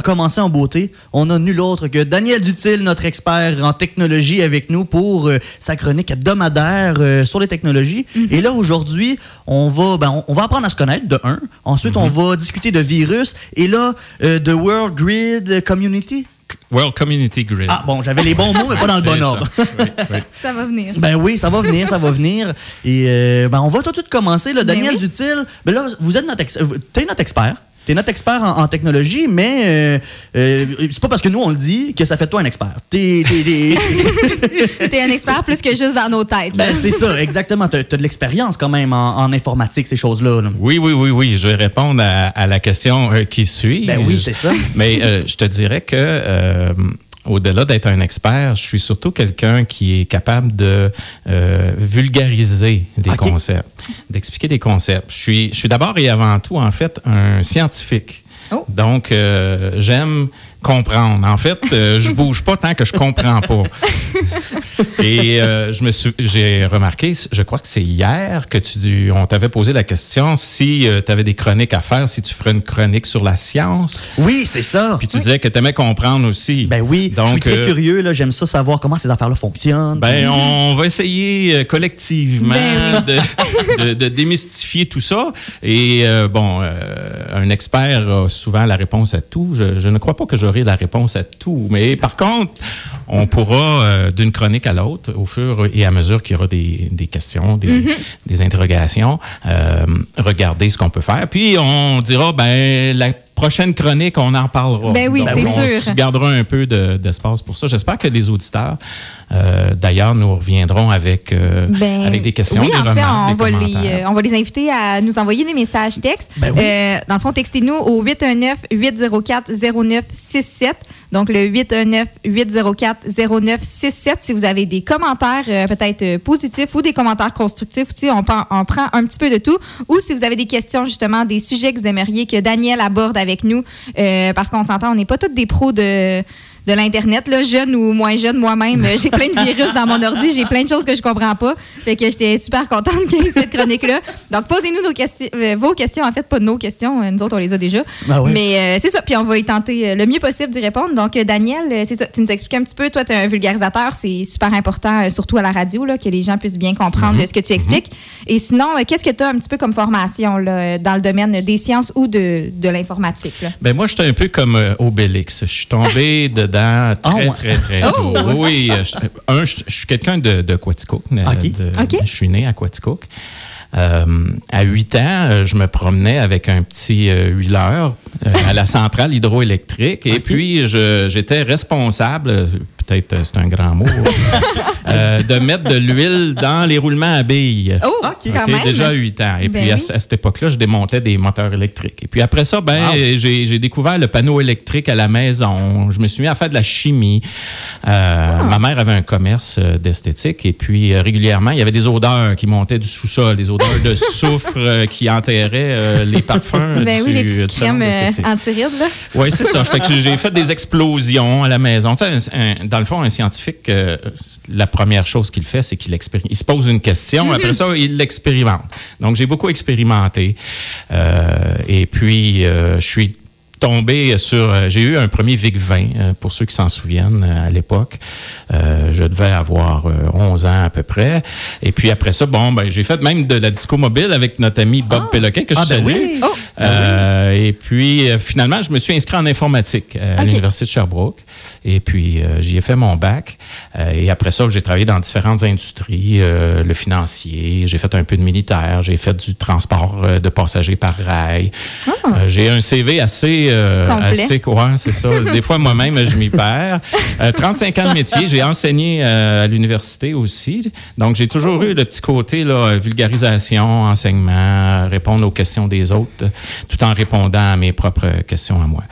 à commencer en beauté, on a nul autre que Daniel Dutil, notre expert en technologie, avec nous pour euh, sa chronique hebdomadaire euh, sur les technologies. Et là, aujourd'hui, on va, ben, on, on va apprendre à se connaître, de un. Ensuite, on va discuter de virus. Et là, euh, de World Grid Community. World Community Grid. Ah, bon, j'avais les bons mots, mais pas dans le bon ça. ordre. Oui, oui. Ça va venir. Ben oui, ça va venir, ça va venir. Et euh, ben on va tout de suite commencer. Là. Ben Daniel oui. Dutil, ben là, vous êtes notre, ex- t'es notre expert. T'es notre expert en, en technologie, mais euh, euh, c'est pas parce que nous on le dit que ça fait de toi un expert. T'es, T'es un expert plus que juste dans nos têtes. ben c'est ça, exactement. T'as, t'as de l'expérience quand même en, en informatique, ces choses-là. là. Oui, oui, oui, oui. Je vais répondre à, à la question euh, qui suit. Ben oui, c'est ça. Mais euh, je te dirais que euh, au-delà d'être un expert, je suis surtout quelqu'un qui est capable de euh, vulgariser des concepts, d'expliquer des concepts. Je suis, je suis d'abord et avant tout, en fait, un scientifique. Oh. Donc, euh, j'aime comprendre. En fait, euh, je bouge pas tant que je comprends pas. Et euh, je me suis, j'ai remarqué, je crois que c'est hier que tu, on t'avait posé la question si tu avais des chroniques à faire, si tu ferais une chronique sur la science. Oui, c'est ça. Puis tu disais que tu aimais comprendre aussi. Ben oui, je suis Donc, très euh, curieux. Là, j'aime ça savoir comment ces affaires-là fonctionnent. Ben, on va essayer euh, collectivement Ben de, de- de démystifier tout ça. Et euh, bon, euh, un expert a souvent la réponse à tout. Je, je ne crois pas que j'aurai la réponse à tout. Mais par contre, on pourra, euh, d'une chronique à l'autre, au fur et à mesure qu'il y aura des, des questions, des, des interrogations, euh, regarder ce qu'on peut faire. Puis on dira, ben, la prochaine chronique, on en parlera. Ben oui, c'est on sûr. se gardera un peu de- d'espace pour ça. J'espère que les auditeurs, euh, d'ailleurs, nous reviendront avec, euh, Ben, avec des questions, Oui, des en fait, remarques, on des va, les, commentaires. euh, on va les inviter à nous envoyer des messages textes. Ben oui. Euh, dans le fond, textez-nous au 819-804-0967. Donc, le 819-804-0967. Si vous avez des commentaires euh, peut-être positifs ou des commentaires constructifs aussi, on, prend- on prend un petit peu de tout. Ou si vous avez des questions, justement, des sujets que vous aimeriez que Daniel aborde avec nous, euh, parce qu'on s'entend, on n'est pas tous des pros de de l'Internet, là, jeune ou moins jeune, moi-même, euh, j'ai plein de virus dans mon ordi, j'ai plein de choses que je comprends pas. Fait que j'étais super contente qu'il y ait cette chronique-là. Donc, posez-nous nos questions, euh, vos questions, en fait, pas nos questions, euh, nous autres, on les a déjà. Ah ouais. Mais euh, c'est ça, puis on va y tenter le mieux possible d'y répondre. Donc, Daniel, c'est ça, tu nous expliques un petit peu, toi, tu es un vulgarisateur, c'est super important, euh, surtout à la radio, là, que les gens puissent bien comprendre Mhm. ce que tu expliques. Et sinon, euh, qu'est-ce que tu as un petit peu comme formation là, dans le domaine des sciences ou de, de l'informatique? là? Ben moi, j'étais un peu comme euh, Obélix. Je suis tombé dedans très, Ah ouais. très, très Oh! tôt. Oui, oui. euh, je- un, je, je suis quelqu'un de, de Quaticook. euh. Je suis né à Quaticook. Euh, à 8 ans, euh, je me promenais avec un petit euh, huileur euh, à la centrale hydroélectrique et puis j'étais responsable, euh, peut-être euh, c'est un grand mot, euh, de mettre de l'huile dans les roulements à billes. Oh, Ok. quand OK, même. déjà à 8 ans. Et Ben puis à, oui. ce- à cette époque-là, je démontais des moteurs électriques. Et puis après ça, ben, Wow. j'ai découvert le panneau électrique à la maison. Je me suis mis à faire de la chimie. Euh, Ah. Ma mère avait un commerce d'esthétique et puis euh, régulièrement, il y avait des odeurs qui montaient du sous-sol, des odeurs de soufre qui enterraient euh, les parfums Ben du, oui, les petites crèmes euh, anti-rides. Oui, c'est ça. Fait que j'ai fait des explosions à la maison. Tu sais, un- un- dans le fond, un scientifique, euh, la première chose qu'il fait, c'est qu'il expéri- il se pose une question. Après ça, il l'expérimente. Donc, j'ai beaucoup expérimenté. Euh, et puis, euh, je suis tombé sur... j'ai eu un premier VIC-20, euh, pour ceux qui s'en souviennent, à l'époque. Euh, je devais avoir euh, 11 ans à peu près. Et puis après ça, bon, ben, j'ai fait même de la disco mobile avec notre ami Bob Péloquin, que je Ah, ben salue. oui. Oh! Euh, et puis, euh, finalement, je me suis inscrit en informatique euh, à l'Université de Sherbrooke. Et puis, j'y ai fait mon bac. Et après ça, j'ai travaillé dans différentes industries, le financier, j'ai fait un peu de militaire, j'ai fait du transport de passagers par rail. Euh, j'ai un CV assez... Complet. assez ouais, c'est ça. Des fois, moi-même, je m'y perds. Euh, 35 ans de métier. J'ai enseigné à l'université aussi. Donc, j'ai toujours eu le petit côté là, vulgarisation, enseignement, répondre aux questions des autres, tout en répondant à mes propres questions à moi.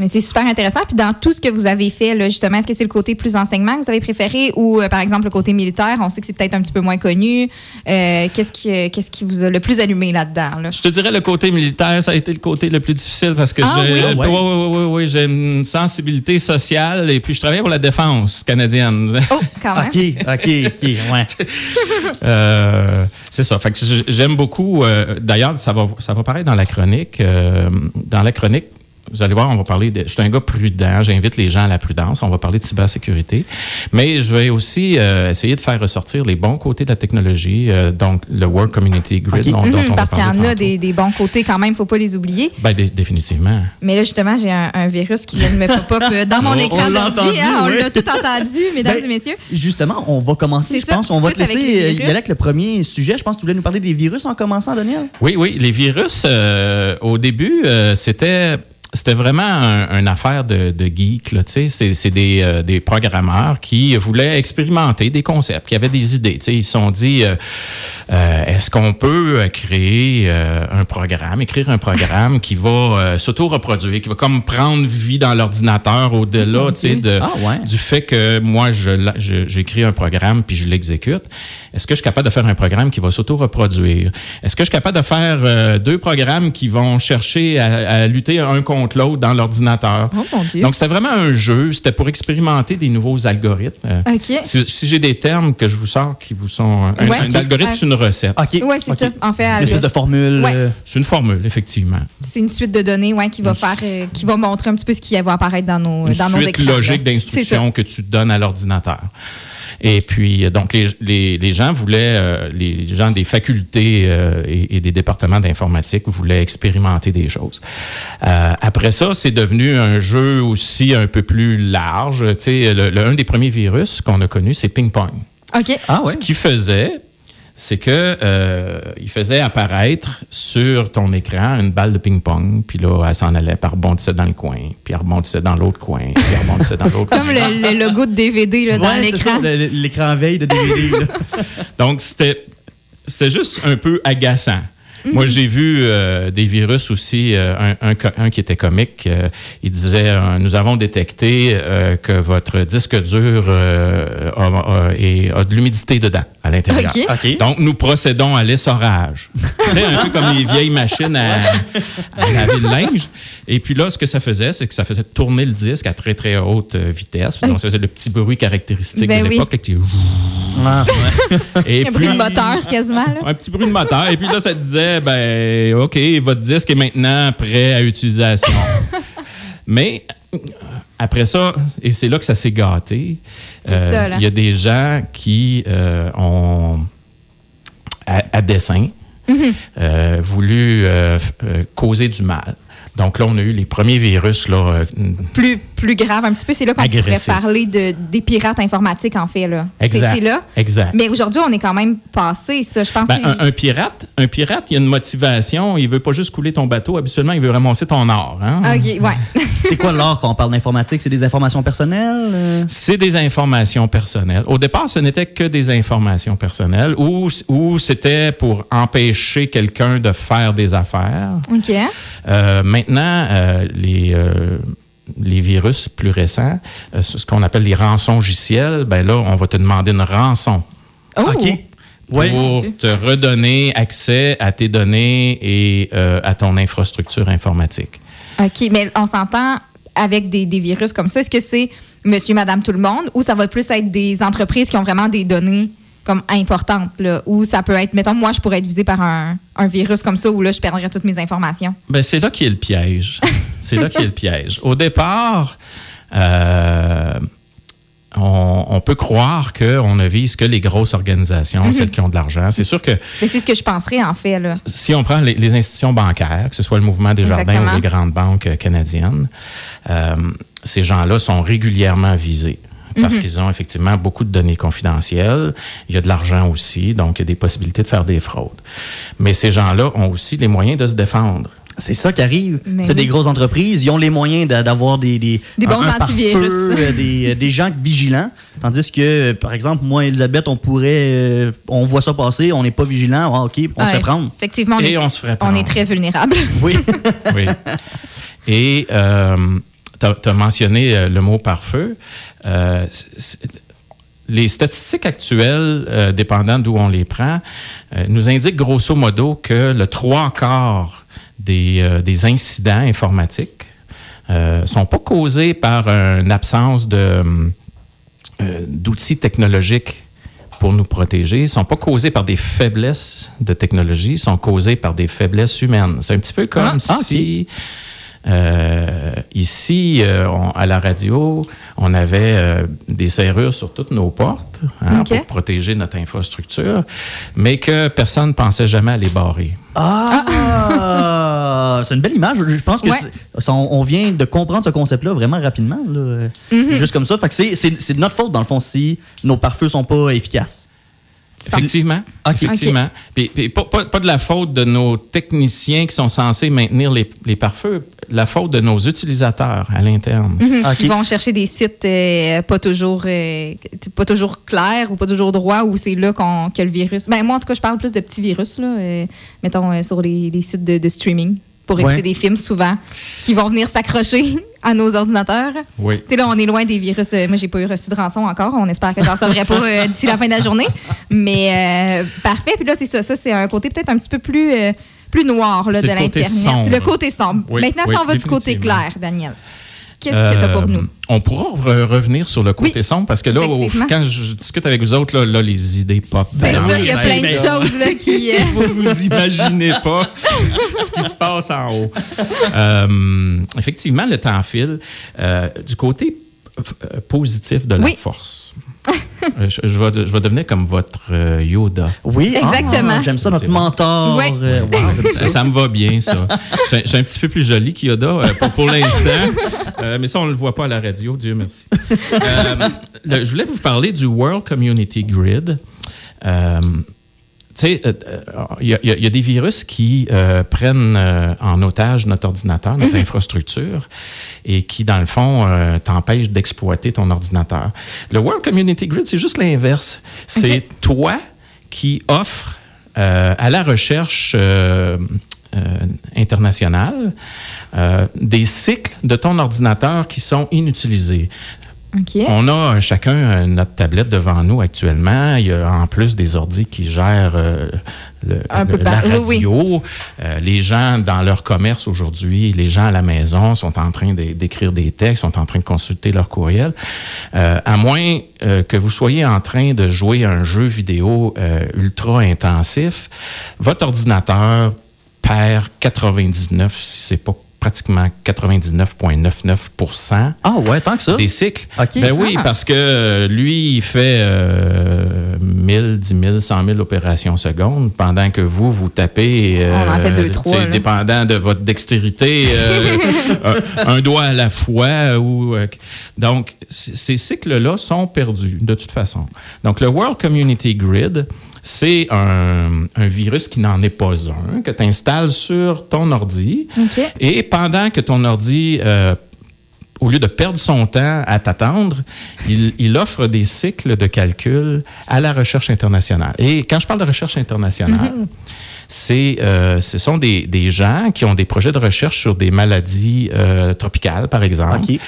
Mais c'est super intéressant. Puis dans tout ce que vous avez fait, là, justement, est-ce que c'est le côté plus enseignement que vous avez préféré ou, euh, par exemple, le côté militaire? On sait que c'est peut-être un petit peu moins connu. Euh, qu'est-ce, qui, qu'est-ce qui vous a le plus allumé là-dedans? Là? Je te dirais le côté militaire, ça a été le côté le plus difficile parce que Ah j'ai oui? ouais, ouais, ouais, ouais, j'ai une sensibilité sociale et puis je travaillais pour la défense canadienne. Oh, quand même. OK, OK, OK, ouais. Euh, c'est ça. Fait que j'aime beaucoup. euh, D'ailleurs, ça va, ça va paraître dans la chronique. euh, dans la chronique, vous allez voir, on va parler de. Je suis un gars prudent, j'invite les gens à la prudence. On va parler de cybersécurité. Mais je vais aussi euh, essayer de faire ressortir les bons côtés de la technologie, euh, donc le World Community Grid Ok. dont, dont Mhm, on parce qu'il y en a des, des bons côtés quand même, faut pas les oublier. Ben, dé- définitivement. Mais là, justement, j'ai un, un virus qui vient de me pop-up euh, dans mon On- écran on l'a d'ordi. hein, on oui. l'a tout entendu, mesdames Ben, et messieurs. Justement, on va commencer, C'est je ça, pense. On va te avec laisser euh, y avec le premier sujet. Je pense que tu voulais nous parler des virus en commençant, Daniel? Oui, oui. Les virus, euh, au début, euh, c'était. C'était vraiment un- une affaire de, de geeks. là, tu sais. C'est c'est des, euh, des programmeurs qui voulaient expérimenter des concepts, qui avaient des idées. tu sais. Ils se sont dit, euh, euh, est-ce qu'on peut créer un programme, écrire un programme qui va s'auto-reproduire, qui va comme prendre vie dans l'ordinateur au-delà tu sais, de, Ah, ouais. du fait que moi, je je- j'écris un programme puis je l'exécute. Est-ce que je suis capable de faire un programme qui va s'auto-reproduire? Est-ce que je suis capable de faire deux programmes qui vont chercher à, à lutter un contre l'autre dans l'ordinateur? Oh, mon Dieu. Donc, c'était vraiment un jeu. C'était pour expérimenter des nouveaux algorithmes. Euh, OK. Si, si j'ai des termes que je vous sors qui vous sont... Un, Ouais. un algorithme, Euh, c'est une recette. OK. Oui, c'est ça. En fait, Une espèce de formule. Ouais. euh, C'est une formule, effectivement. c'est une suite de données ouais, qui va faire, euh, qui va montrer un petit peu ce qui va apparaître dans nos, une dans nos suite écrans. logique là. d'instructions que tu donnes à l'ordinateur. Et puis, euh, donc, les, les, les gens voulaient, euh, les gens des facultés euh, et, et des départements d'informatique voulaient expérimenter des choses. Euh, après ça, c'est devenu un jeu aussi un peu plus large. Tu sais, le, le- un des premiers virus qu'on a connu, c'est ping-pong. OK. Ah ouais. Ce qu'il faisait, c'est que euh, il faisait apparaître sur ton écran une balle de ping-pong, puis là, elle s'en allait, puis elle rebondissait dans le coin, puis elle rebondissait dans l'autre coin, puis elle rebondissait dans l'autre coin. Comme le, le logo de DVD là, dans Ouais, c'est l'écran. ça, le- le- l'écran veille de DVD. là. Donc, c'était, c'était juste un peu agaçant. Moi, j'ai vu euh, des virus aussi, euh, un, un co- un qui était comique. euh, il disait euh, Nous avons détecté euh, que votre disque dur euh, a, a- et a de l'humidité dedans, à l'intérieur. Donc, nous procédons à l'essorage. Un peu comme les vieilles machines à, à laver le linge. Et puis là, ce que ça faisait, c'est que ça faisait tourner le disque à très, très haute vitesse. Puis donc, ça faisait le petit bruit caractéristique Ben de oui. l'époque. qui- Ah, ouais. Et Un bruit de puis- moteur quasiment. Là. un petit bruit de moteur. Et puis là, ça disait, ben, OK, votre disque est maintenant prêt à utilisation. Mais après ça, et c'est là que ça s'est gâté, euh, il y a des gens qui euh, ont, à, à dessein, Mm-hmm. euh, voulu causer du mal. Donc là, on a eu les premiers virus là, Plus, plus grave un petit peu. C'est là qu'on pourrait parler de, des pirates informatiques, en fait. là. Exact. C'est là. Exact. Mais aujourd'hui, on est quand même passé, ça. Je pense Ben, un, un pirate, un pirate, il y a une motivation. Il veut pas juste couler ton bateau. Habituellement, il veut ramasser ton or. Hein? OK, ouais. C'est quoi l'or quand on parle d'informatique? C'est des informations personnelles? euh? C'est des informations personnelles. Au départ, ce n'était que des informations personnelles ou, ou c'était pour empêcher quelqu'un de faire des affaires. OK. Euh, maintenant, euh, les, euh, les virus plus récents, euh, ce qu'on appelle les rançongiciels, ben là, on va te demander une rançon Oh. OK. Ouais. pour te redonner accès à tes données et euh, à ton infrastructure informatique. OK, mais on s'entend avec des, des virus comme ça. Est-ce que c'est monsieur, madame, tout le monde ou ça va plus être des entreprises qui ont vraiment des données comme importantes, là, ou ça peut être, mettons, moi, je pourrais être visé par un, un virus comme ça où là, je perdrais toutes mes informations? Ben, c'est là qui est le piège. c'est là qui est le piège. Au départ, euh, on, on peut croire qu'on ne vise que les grosses organisations, celles qui ont de l'argent. C'est sûr que Mais c'est ce que je penserais, en fait, là. si on prend les, les institutions bancaires, que ce soit le mouvement des jardins ou les grandes banques euh, canadiennes, euh, ces gens-là sont régulièrement visés. Parce Mhm. qu'ils ont effectivement beaucoup de données confidentielles. Il y a de l'argent aussi, donc il y a des possibilités de faire des fraudes. Mais ces gens-là ont aussi les moyens de se défendre. C'est ça qui arrive. Mais c'est oui. des grosses entreprises. Ils ont les moyens d'a- d'avoir des, des, Des bons un- un antivirus. pare-feu, euh, des, des gens vigilants. Tandis que, par exemple, moi, Elisabeth, on pourrait. euh, on voit ça passer, on n'est pas vigilant. Ah, OK, on se Ouais, fait prendre. Effectivement, on, Et est, on se ferait on est très vulnérable. Oui. Oui. Et euh, tu as, mentionné le mot pare-feu. Euh, les statistiques actuelles, euh, dépendant d'où on les prend, euh, nous indiquent grosso modo que le trois quarts des, euh, des incidents informatiques ne sont pas causés par une absence de, euh, d'outils technologiques pour nous protéger, ne sont pas causés par des faiblesses de technologie, sont causés par des faiblesses humaines. C'est un petit peu comme Ah, si Euh, ici, euh, on- à la radio, on avait euh, des serrures sur toutes nos portes hein, pour protéger notre infrastructure, mais que personne ne pensait jamais à les barrer. Ah! c'est une belle image. Je pense que Ouais. c'est- ça, on on vient de comprendre ce concept-là vraiment rapidement. là. Mm-hmm. Juste comme ça. Fait que c'est- de notre faute, dans le fond, si nos pare-feux sont pas efficaces. Effectivement. OK. Effectivement. Puis, puis pas, pas- pas de la faute de nos techniciens qui sont censés maintenir les, les pare-feux, la faute de nos utilisateurs à l'interne. Mhm, OK. Qui vont chercher des sites euh, pas toujours euh, pas toujours clairs ou pas toujours droits où c'est là qu'on que le virus. Ben, moi, en tout cas, je parle plus de petits virus, là, euh, mettons, euh, sur les, les sites de, de streaming pour écouter Ouais. des films souvent qui vont venir s'accrocher à nos ordinateurs. Oui. Tu sais, là, on est loin des virus. Euh, moi, j'ai pas eu reçu de rançon encore. On espère que j'en saurai pas euh, d'ici la fin de la journée. Mais euh, parfait. Puis là, c'est ça. Ça, c'est un côté peut-être un petit peu plus, euh, plus noir là, de l'Internet. Le côté sombre. Oui, Maintenant, oui, si on va du côté clair, Daniel, qu'est-ce que tu as pour Euh, nous? On pourra re- revenir sur le côté Oui, sombre parce que là, au- quand je discute avec vous autres, là, là, les idées pop. C'est ça, il y a plein de choses là, qui. euh, Vous vous imaginez pas ce qui se passe en haut. Euh, effectivement, le temps file. Euh, du côté euh, positif de la Oui. force. Euh, je, je vais, je vais devenir comme votre euh, Yoda. Oui, Exactement. Ah, J'aime ça, notre mentor. Ouais. Euh, wow, ça. Me va bien, ça. Je suis un- petit peu plus joli qu'Yoda euh, pour, pour l'instant. Euh, mais ça, on ne le voit pas à la radio, Dieu merci. Euh, le- je voulais vous parler du World Community Grid. Euh, tu sais, euh, euh, il y, a- il y a- il y a des virus qui euh, prennent euh, en otage notre ordinateur, notre infrastructure, et qui, dans le fond, euh, t'empêchent d'exploiter ton ordinateur. Le World Community Grid, c'est juste l'inverse. C'est toi qui offres euh, à la recherche euh, euh, internationale euh, des cycles de ton ordinateur qui sont inutilisés. On a euh, chacun euh, notre tablette devant nous actuellement. Il y a en plus des ordis qui gèrent euh, le, le- la oui, oui. radio. Les gens dans leur commerce aujourd'hui, les gens à la maison sont en train d'é- d'écrire des textes, sont en train de consulter leur courriel. À moins que vous soyez en train de jouer un jeu vidéo ultra intensif, votre ordinateur perd 99, si c'est pas pratiquement 99,99% Ah ouais, tant que ça. des cycles. OK. Ben oui, Ah. parce que euh, lui, il fait euh, 1000, 10 000, 100 000 opérations secondes, pendant que vous, vous tapez, euh, On en fait deux, tu trois, dépendant de votre dextérité, euh, un, un doigt à la fois. Ou, euh, donc, ces cycles-là sont perdus, de toute façon. Donc, le World Community Grid, c'est un, un virus qui n'en est pas un, que tu installes sur ton ordi. Et pendant que ton ordi, euh, au lieu de perdre son temps à t'attendre, il, il offre des cycles de calcul à la recherche internationale. Et quand je parle de recherche internationale, c'est, euh, ce sont des, des gens qui ont des projets de recherche sur des maladies euh, tropicales, par exemple, OK.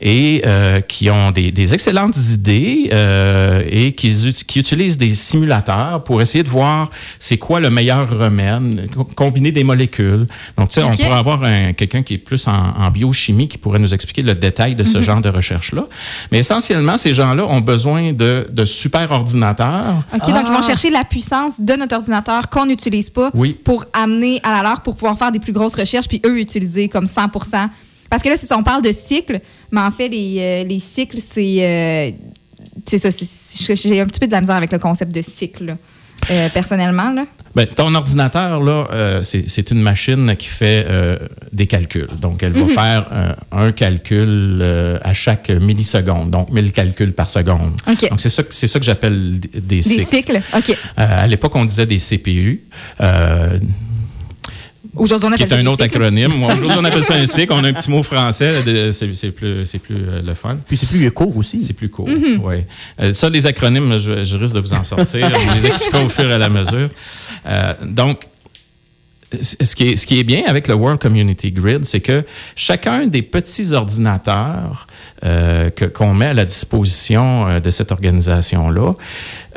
et euh, qui ont des, des excellentes idées euh, et qui, qui utilisent des simulateurs pour essayer de voir c'est quoi le meilleur remède, co- combiner des molécules. Donc, tu sais, on pourrait avoir un- quelqu'un qui est plus en, en biochimie qui pourrait nous expliquer le détail de Mhm. ce genre de recherche-là. Mais essentiellement, ces gens-là ont besoin de, de super ordinateurs. OK, donc ils vont chercher la puissance de notre ordinateur qu'on n'utilise pas Oui. pour amener à la leur pour pouvoir faire des plus grosses recherches, puis eux utiliser comme 100 Parce que là, si on parle de cycles, mais en fait, les, euh, les cycles, c'est. euh, c'est ça, j'ai un petit peu de la misère avec le concept de cycle, là, euh, personnellement. Là. Ben, ton ordinateur, là, euh, c'est une machine qui fait euh, des calculs. Donc, elle va Mhm. faire euh, un calcul à chaque milliseconde, donc 1000 calculs par seconde. Donc, c'est ça, ça que j'appelle des, des Des cycles. cycles, OK. À l'époque, on disait des CPU. Aujourd'hui, on qui appelle est ça un autre acronyme. Aujourd'hui, on appelle ça un cycle. On a un petit mot français. C'est c'est plus, c'est plus euh, le fun. Puis c'est plus court aussi. C'est plus court. Mm-hmm. ouais. Euh, ça, les acronymes, je, je risque de vous en sortir. On les expliquera au fur et à la mesure. Euh, donc, c- ce qui, est, ce qui est bien avec le World Community Grid, c'est que chacun des petits ordinateurs euh, que- qu'on met à la disposition euh, de cette organisation-là,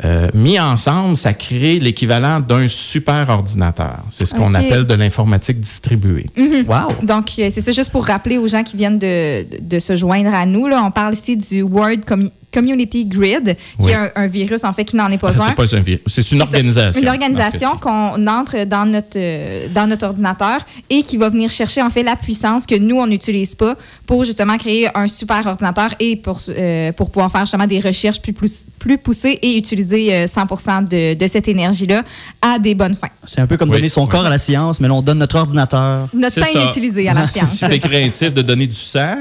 euh, mis ensemble, ça crée l'équivalent d'un super ordinateur. C'est ce qu'on appelle de l'informatique distribuée. Wow. Donc, euh, c'est ça juste pour rappeler aux gens qui viennent de, de se joindre à nous. Là, on parle ici du World Commu- Community Grid, qui Oui. est un, un virus, en fait, qui n'en est pas Ah, un. c'est pas un virus, c'est une organisation. Une organisation qu'on entre dans notre, euh, dans notre ordinateur et qui va venir chercher en fait la puissance que nous, on n'utilise pas pour justement créer un super ordinateur et pour, euh, pour pouvoir faire justement des recherches plus, plus, plus poussées et utiliser euh, 100 de, de cette énergie-là à des bonnes fins. C'est un peu comme Oui, donner son oui. corps à la science, mais là, on donne notre ordinateur. Notre C'est temps ça. inutilisé à la science. Si t'es craintif de donner du sang,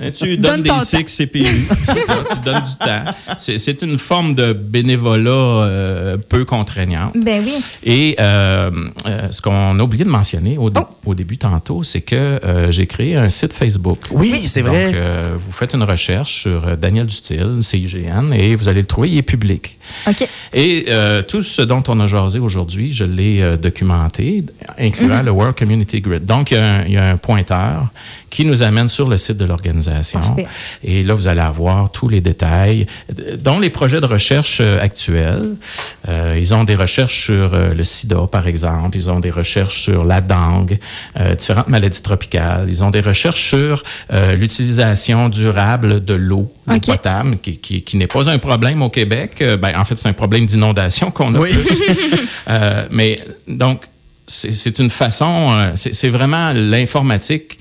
euh, tu Donne donnes des ton cycles CPU. C'est ça, tu donnes du temps. C'est une forme de bénévolat euh, peu contraignante. Ben oui. Et euh, euh, ce qu'on a oublié de mentionner au, dé- Oh. au début tantôt, c'est que euh, j'ai créé un site Facebook. Oui, c'est vrai. Donc, euh, vous faites une recherche sur Daniel Dutil, CIGN, et vous allez le trouver, il est public. OK. Et euh, tout ce dont on a jasé aujourd'hui, je l'ai euh, documenté, incluant le World Community Grid. Donc, il y, a un, il y a un pointeur qui nous amène sur le site de l'organisation. Et là, vous allez avoir tous les détails, dont les projets de recherche euh, actuels. Euh, ils ont des recherches sur euh, le sida, par exemple. Ils ont des recherches sur la dengue, euh, différentes maladies tropicales. Ils ont des recherches sur euh, l'utilisation durable de l'eau, potable, qui, qui, qui n'est pas un problème au Québec. Euh, ben, en fait, c'est un problème d'inondation qu'on a Oui. plus. Euh, mais donc, c'est une façon, c'est c'est vraiment l'informatique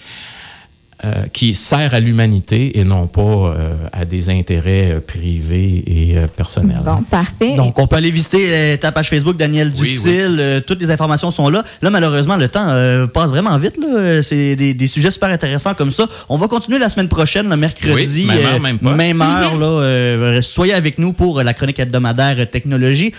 euh, qui sert à l'humanité et non pas euh, à des intérêts euh, privés et euh, personnels. Bon, parfait. Donc, on peut aller visiter euh, ta page Facebook, Daniel Oui, Dutil. euh, toutes les informations sont là. Là, malheureusement, le temps euh, passe vraiment vite. là. C'est des, des sujets super intéressants comme ça. On va continuer la semaine prochaine, le mercredi. Oui, même heure, même même heure, là, euh, soyez avec nous pour la chronique hebdomadaire technologie.